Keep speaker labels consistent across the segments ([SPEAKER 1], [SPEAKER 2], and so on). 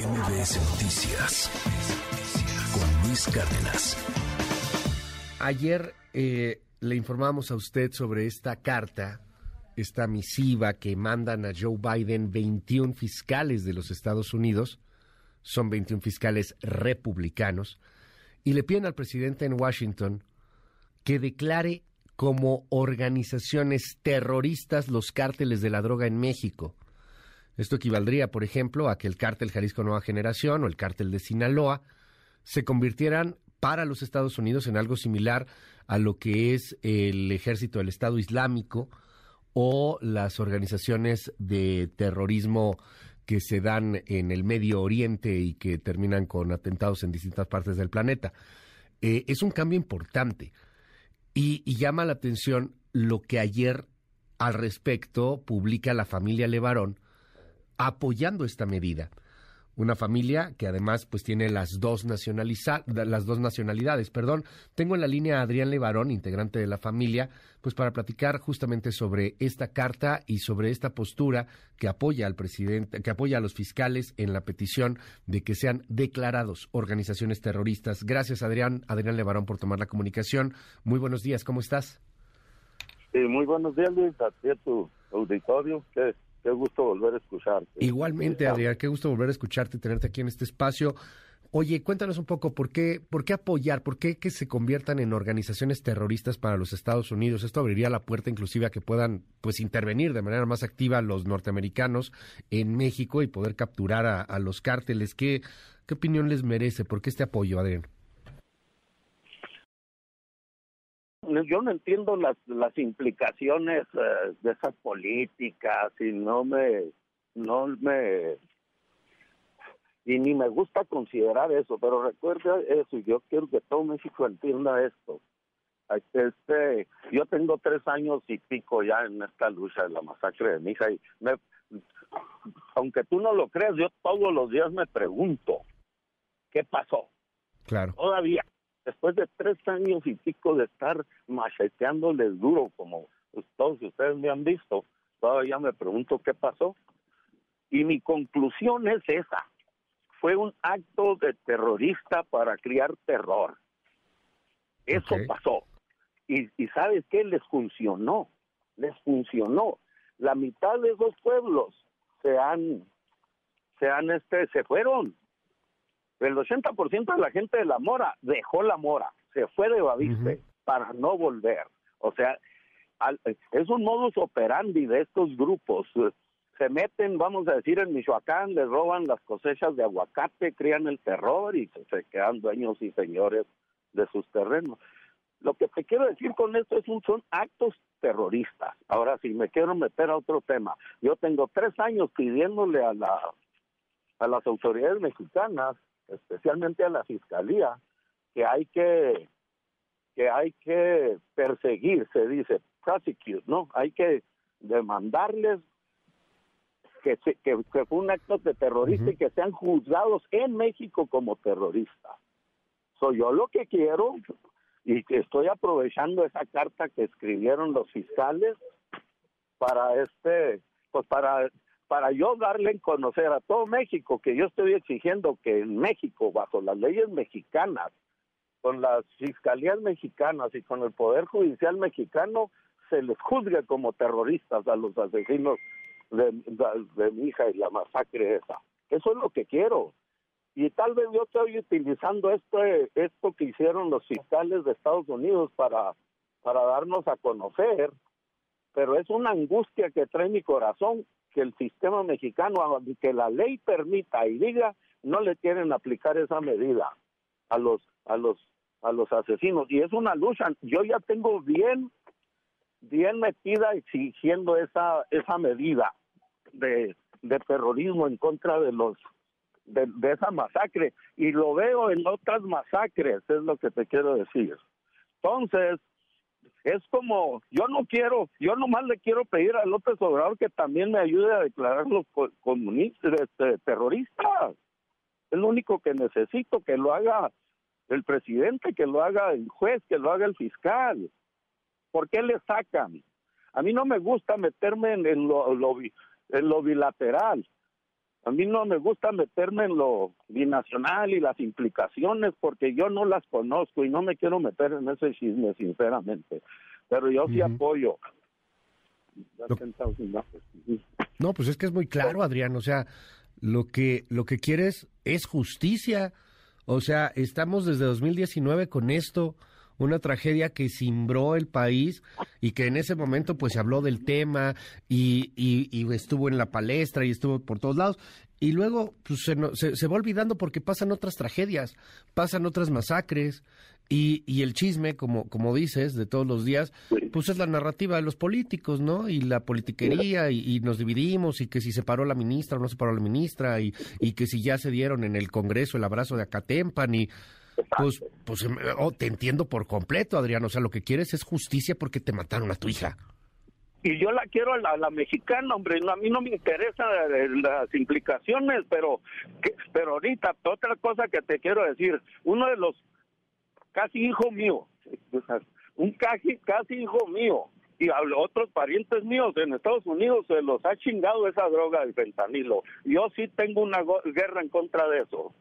[SPEAKER 1] MBS Noticias con Luis Cárdenas.
[SPEAKER 2] Ayer eh, le informamos a usted sobre esta carta, esta misiva que mandan a Joe Biden 21 fiscales de los Estados Unidos, son 21 fiscales republicanos, y le piden al presidente en Washington que declare como organizaciones terroristas los cárteles de la droga en México. Esto equivaldría, por ejemplo, a que el cártel Jalisco Nueva Generación o el cártel de Sinaloa se convirtieran para los Estados Unidos en algo similar a lo que es el ejército del Estado Islámico o las organizaciones de terrorismo que se dan en el Medio Oriente y que terminan con atentados en distintas partes del planeta. Eh, es un cambio importante y, y, llama la atención lo que ayer al respecto publica la familia Levarón, apoyando esta medida. Una familia que además pues tiene las dos, las dos nacionalidades. Perdón. Tengo en la línea a Adrián Levarón, integrante de la familia, pues para platicar justamente sobre esta carta y sobre esta postura que apoya al presidente, que apoya a los fiscales en la petición de que sean declarados organizaciones terroristas. Gracias, Adrián, Adrián Levarón, por tomar la comunicación. Muy buenos días, ¿cómo estás?
[SPEAKER 3] muy buenos días, Luis, a tu auditorio. Qué gusto volver a escucharte.
[SPEAKER 2] Igualmente, Adrián, qué gusto volver a escucharte y tenerte aquí en este espacio. Oye, cuéntanos un poco por qué, por qué apoyar, por qué que se conviertan en organizaciones terroristas para los Estados Unidos. Esto abriría la puerta inclusive a que puedan pues intervenir de manera más activa los norteamericanos en México y poder capturar a, a los cárteles. ¿Qué, ¿Qué opinión les merece? ¿Por qué este apoyo, Adrián?
[SPEAKER 3] Yo no entiendo las las implicaciones eh, de esas políticas y no me no me y ni me gusta considerar eso pero recuerda eso y yo quiero que todo México entienda esto. Este yo tengo tres años y pico ya en esta lucha de la masacre de mi hija y me, aunque tú no lo creas yo todos los días me pregunto qué pasó
[SPEAKER 2] claro.
[SPEAKER 3] Todavía después de tres años y pico de estar macheteándoles duro, como todos ustedes me han visto, todavía me pregunto qué pasó. Y mi conclusión es esa. Fue un acto de terrorista para criar terror. Eso pasó. Y, y ¿sabes qué? Les funcionó. Les funcionó. La mitad de esos pueblos se han, se han, este, se fueron el 80% de la gente de la Mora dejó la Mora, se fue de Baviste para no volver. O sea, es un modus operandi de estos grupos. Se meten, vamos a decir, en Michoacán, les roban las cosechas de aguacate, crían el terror y se, quedan dueños y señores de sus terrenos. Lo que te quiero decir con esto es un, son actos terroristas. Ahora, si me quiero meter a otro tema, yo tengo tres años pidiéndole a la a las autoridades mexicanas especialmente a la fiscalía, que hay que que hay que perseguir, se dice, prosecute, ¿no? Hay que demandarles que, que, fue un acto de terrorista y que sean juzgados en México como terroristas. Soy yo lo que quiero y que estoy aprovechando esa carta que escribieron los fiscales para este, pues para para yo darle a conocer a todo México que yo estoy exigiendo que en México, bajo las leyes mexicanas, con las fiscalías mexicanas y con el Poder Judicial mexicano, se les juzgue como terroristas a los asesinos de, mi hija y la masacre esa. Eso es lo que quiero. Y tal vez yo estoy utilizando esto, esto que hicieron los fiscales de Estados Unidos para, para darnos a conocer, pero es una angustia que trae mi corazón que el sistema mexicano, que la ley permita y diga, no le quieren aplicar esa medida a los a los a los asesinos. Y es una lucha. Yo ya tengo bien bien metida exigiendo esa esa medida de, de terrorismo en contra de los de, de, esa masacre. Y lo veo en otras masacres es lo que te quiero decir. Entonces es como, yo no quiero, yo nomás le quiero pedir a López Obrador que también me ayude a declarar los comunistas, este, terroristas. Es lo único que necesito, que lo haga el presidente, que lo haga el juez, que lo haga el fiscal. ¿Por qué le sacan? A mí no me gusta meterme en, lo, en lo bilateral. A mí no me gusta meterme en lo binacional y las implicaciones porque yo no las conozco y no me quiero meter en ese chisme, sinceramente. Pero yo sí apoyo.
[SPEAKER 2] No, pues es que es muy claro, Adrián. O sea, lo que, lo que quieres es justicia. O sea, estamos desde 2019 con esto una tragedia que cimbró el país y que en ese momento pues se habló del tema y, y, estuvo en la palestra y estuvo por todos lados. Y luego pues, se, se, va olvidando porque pasan otras tragedias, pasan otras masacres y, y el chisme, como, como dices, de todos los días, pues es la narrativa de los políticos, ¿no? Y la politiquería y, y, nos dividimos y que si se paró la ministra o no se paró la ministra y, y que si ya se dieron en el Congreso el abrazo de Acatempan y pues, pues em, oh, te entiendo por completo, Adrián. O sea, lo que quieres es justicia porque te mataron a tu hija.
[SPEAKER 3] Y yo la quiero a la, mexicana, hombre. a mí no me interesan las implicaciones, pero, pero ahorita, otra cosa que te quiero decir. Uno de los casi hijo mío, un casi, casi hijo mío, y a otros parientes míos en Estados Unidos se los ha chingado esa droga del fentanilo. Yo sí tengo una guerra en contra de eso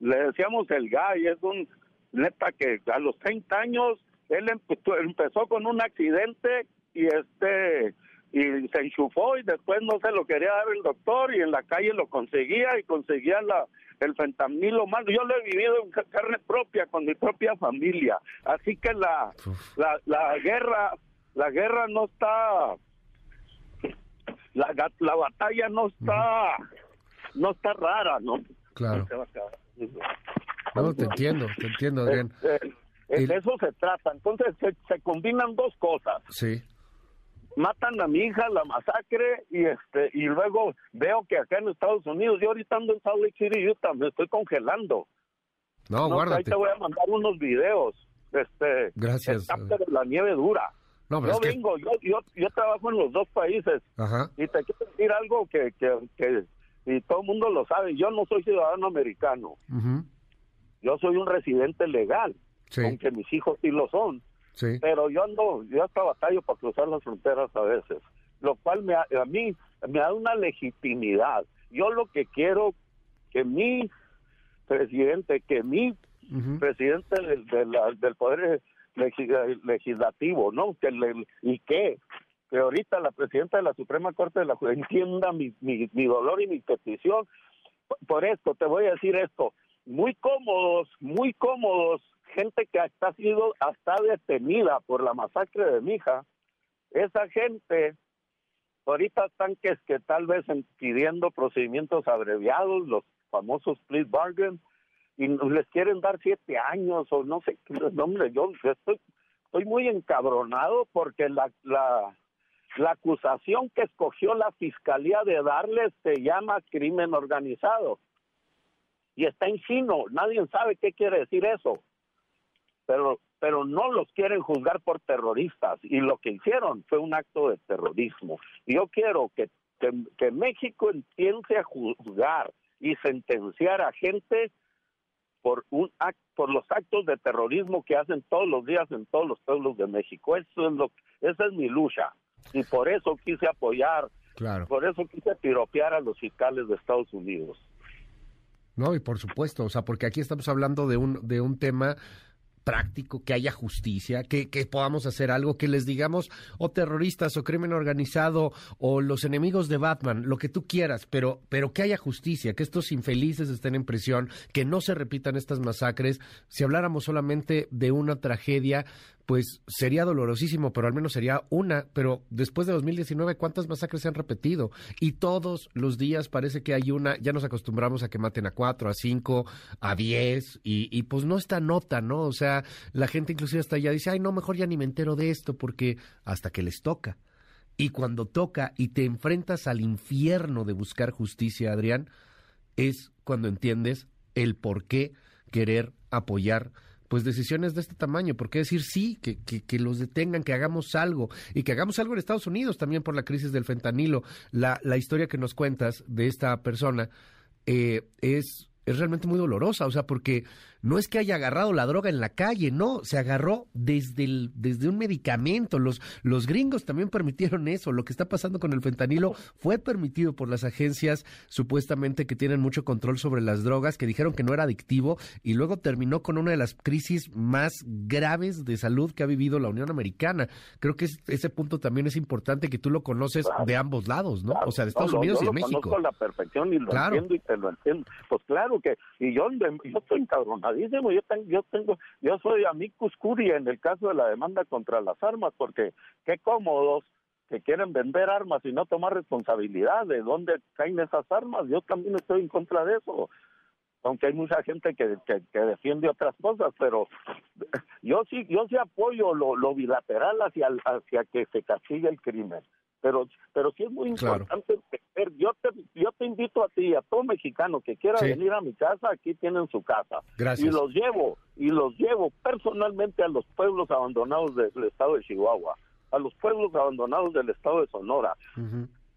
[SPEAKER 3] le decíamos el gay, es un neta que a los 30 años él empezó con un accidente y este y se enchufó y después no se lo quería dar el doctor y en la calle lo conseguía y conseguía la el fentanilo más yo lo he vivido en carne propia con mi propia familia. Así que la la, la guerra la guerra no está la, la batalla no está no está rara no
[SPEAKER 2] claro. No, te entiendo, te entiendo, Adrián.
[SPEAKER 3] Eh, de eso se trata. Entonces se, combinan dos cosas.
[SPEAKER 2] Sí.
[SPEAKER 3] Matan a mi hija, la masacre, y este y luego veo que acá en Estados Unidos, yo ahorita ando en Salt Lake City, Utah, me estoy congelando.
[SPEAKER 2] No, no Ahí
[SPEAKER 3] te voy a mandar unos videos. Este,
[SPEAKER 2] Gracias.
[SPEAKER 3] la nieve dura.
[SPEAKER 2] No,
[SPEAKER 3] yo vengo, yo, yo, yo trabajo en los dos países.
[SPEAKER 2] Ajá.
[SPEAKER 3] Y te quiero decir algo que, que, que y todo el mundo lo sabe, yo no soy ciudadano americano. Yo soy un residente legal, aunque mis hijos sí lo son. Pero yo ando, yo hasta batallo para cruzar las fronteras a veces, lo cual me, a mí me da una legitimidad. Yo lo que quiero que mi presidente, que mi presidente del, del poder legislativo, ¿no? Que le, y que que ahorita la presidenta de la Suprema Corte de la Justicia entienda mi, mi, dolor y mi petición. Por esto, te voy a decir esto, muy cómodos, muy cómodos, gente que ha sido hasta detenida por la masacre de mi hija, esa gente ahorita están que que tal vez pidiendo procedimientos abreviados, los famosos plea bargain, y les quieren dar siete años o no sé, no, hombre, yo estoy, estoy muy encabronado porque la, la, la acusación que escogió la fiscalía de darles se llama crimen organizado. Y está en chino, nadie sabe qué quiere decir eso. Pero, pero no los quieren juzgar por terroristas. Y lo que hicieron fue un acto de terrorismo. Yo quiero que, que, México empiece a juzgar y sentenciar a gente por un por los actos de terrorismo que hacen todos los días en todos los pueblos de México. Eso es lo esa es mi lucha y por eso quise apoyar,
[SPEAKER 2] claro.
[SPEAKER 3] por eso quise piropear a los fiscales de Estados Unidos.
[SPEAKER 2] No, y por supuesto, o sea, porque aquí estamos hablando de un, de un tema práctico, que haya justicia, que, que, podamos hacer algo, que les digamos, o terroristas, o crimen organizado, o los enemigos de Batman, lo que tú quieras, pero, pero que haya justicia, que estos infelices estén en prisión, que no se repitan estas masacres. Si habláramos solamente de una tragedia, pues sería dolorosísimo, pero al menos sería una. Pero después de 2019, ¿cuántas masacres se han repetido? Y todos los días parece que hay una, ya nos acostumbramos a que maten a cuatro, a cinco, a diez, y, y pues no está nota, ¿no? O sea, la gente inclusive hasta ya dice, ay, no, mejor ya ni me entero de esto, porque hasta que les toca. Y cuando toca y te enfrentas al infierno de buscar justicia, Adrián, es cuando entiendes el por qué querer apoyar pues decisiones de este tamaño. ¿Por qué decir sí, que, que, los detengan, que hagamos algo? Y que hagamos algo en Estados Unidos también por la crisis del fentanilo. La, la historia que nos cuentas de esta persona eh, es, es realmente muy dolorosa, o sea, porque no es que haya agarrado la droga en la calle, no, se agarró desde, el, desde un medicamento. Los, los gringos también permitieron eso. Lo que está pasando con el fentanilo fue permitido por las agencias supuestamente que tienen mucho control sobre las drogas, que dijeron que no era adictivo y luego terminó con una de las crisis más graves de salud que ha vivido la Unión Americana. Creo que ese punto también es importante que tú lo conoces de ambos lados, ¿no? O sea, de Estados Unidos y de México.
[SPEAKER 3] Conozco la perfección y lo entiendo y te lo entiendo. Pues claro que, y yo, yo estoy encabronadísimo, yo tengo, yo tengo, yo soy amicus curia en el caso de la demanda contra las armas, porque qué cómodos que quieren vender armas y no tomar responsabilidad de dónde caen esas armas. Yo también estoy en contra de eso aunque hay mucha gente que, que, defiende otras cosas, pero yo sí yo sí apoyo lo, lo bilateral hacia hacia que se castigue el crimen. Pero pero sí es muy importante yo te yo te invito a ti a todo mexicano que quiera venir a mi casa, aquí tienen su casa.
[SPEAKER 2] Gracias.
[SPEAKER 3] Y los llevo y los llevo personalmente a los pueblos abandonados del estado de Chihuahua, a los pueblos abandonados del estado de Sonora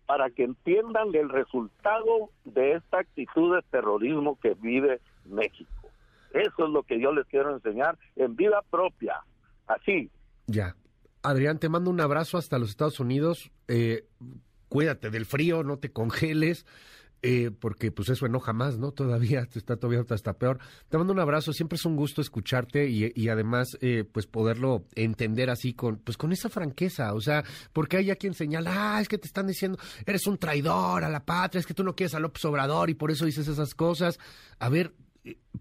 [SPEAKER 3] para que entiendan el resultado de esta actitud de terrorismo que vive México. Eso es lo que yo les quiero enseñar en vida propia, así.
[SPEAKER 2] Ya. Adrián, te mando un abrazo hasta los Estados Unidos. Eh, cuídate del frío, no te congeles. Eh, porque pues eso enoja más, ¿no? Todavía está todavía hasta peor. Te mando un abrazo, siempre es un gusto escucharte y, además eh, pues poderlo entender así con pues con esa franqueza, o sea, porque hay a quien señala, ah, es que te están diciendo, eres un traidor a la patria, es que tú no quieres a López Obrador y por eso dices esas cosas. A ver,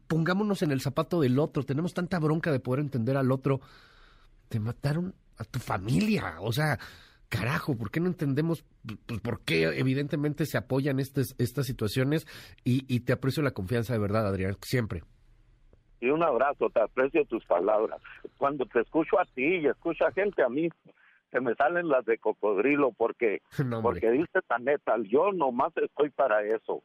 [SPEAKER 2] pongámonos en el zapato del otro, tenemos tanta bronca de poder entender al otro. Te mataron a tu familia, o sea, carajo, ¿por qué no entendemos pues, por qué evidentemente se apoyan estas, estas situaciones? Y, te aprecio la confianza de verdad, Adrián, siempre.
[SPEAKER 3] Y un abrazo, te aprecio tus palabras. Cuando te escucho a ti y escucho a gente a mí, se me salen las de cocodrilo porque, porque dice tan neta, yo nomás estoy para eso.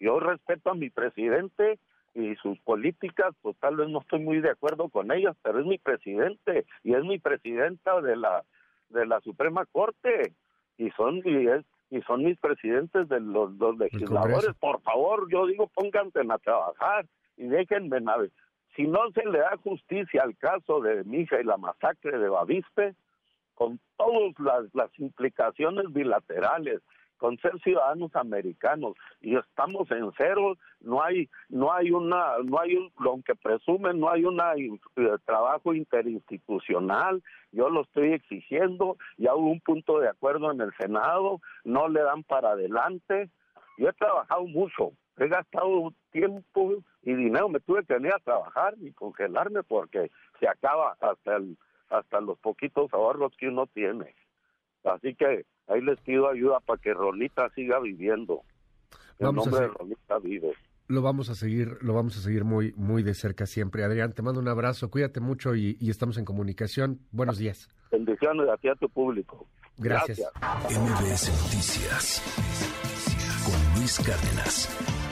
[SPEAKER 3] Yo respeto a mi presidente y sus políticas, pues tal vez no estoy muy de acuerdo con ellas, pero es mi presidente y es mi presidenta de la de la Suprema Corte y son y, son mis presidentes de los, legisladores. Por favor, yo digo, pónganse a trabajar y déjenme nave. Si no se le da justicia al caso de Mija y la masacre de Bavispe, con todas las, las implicaciones bilaterales, con ser ciudadanos americanos y estamos en cero, no hay no hay una no hay un aunque presumen no hay un eh, trabajo interinstitucional, yo lo estoy exigiendo, ya hubo un punto de acuerdo en el Senado, no le dan para adelante. Yo he trabajado mucho, he gastado tiempo y dinero, me tuve que venir a trabajar y congelarme porque se acaba hasta el hasta los poquitos ahorros que uno tiene. Así que ahí les pido ayuda para que Rolita siga viviendo. El nombre de Rolita vive.
[SPEAKER 2] Lo vamos a seguir, lo vamos a seguir muy, muy de cerca siempre. Adrián, te mando un abrazo, cuídate mucho y, estamos en comunicación. Buenos días.
[SPEAKER 3] Bendiciones a ti a tu público.
[SPEAKER 2] Gracias.
[SPEAKER 1] Gracias. MBS Noticias con Luis Cárdenas.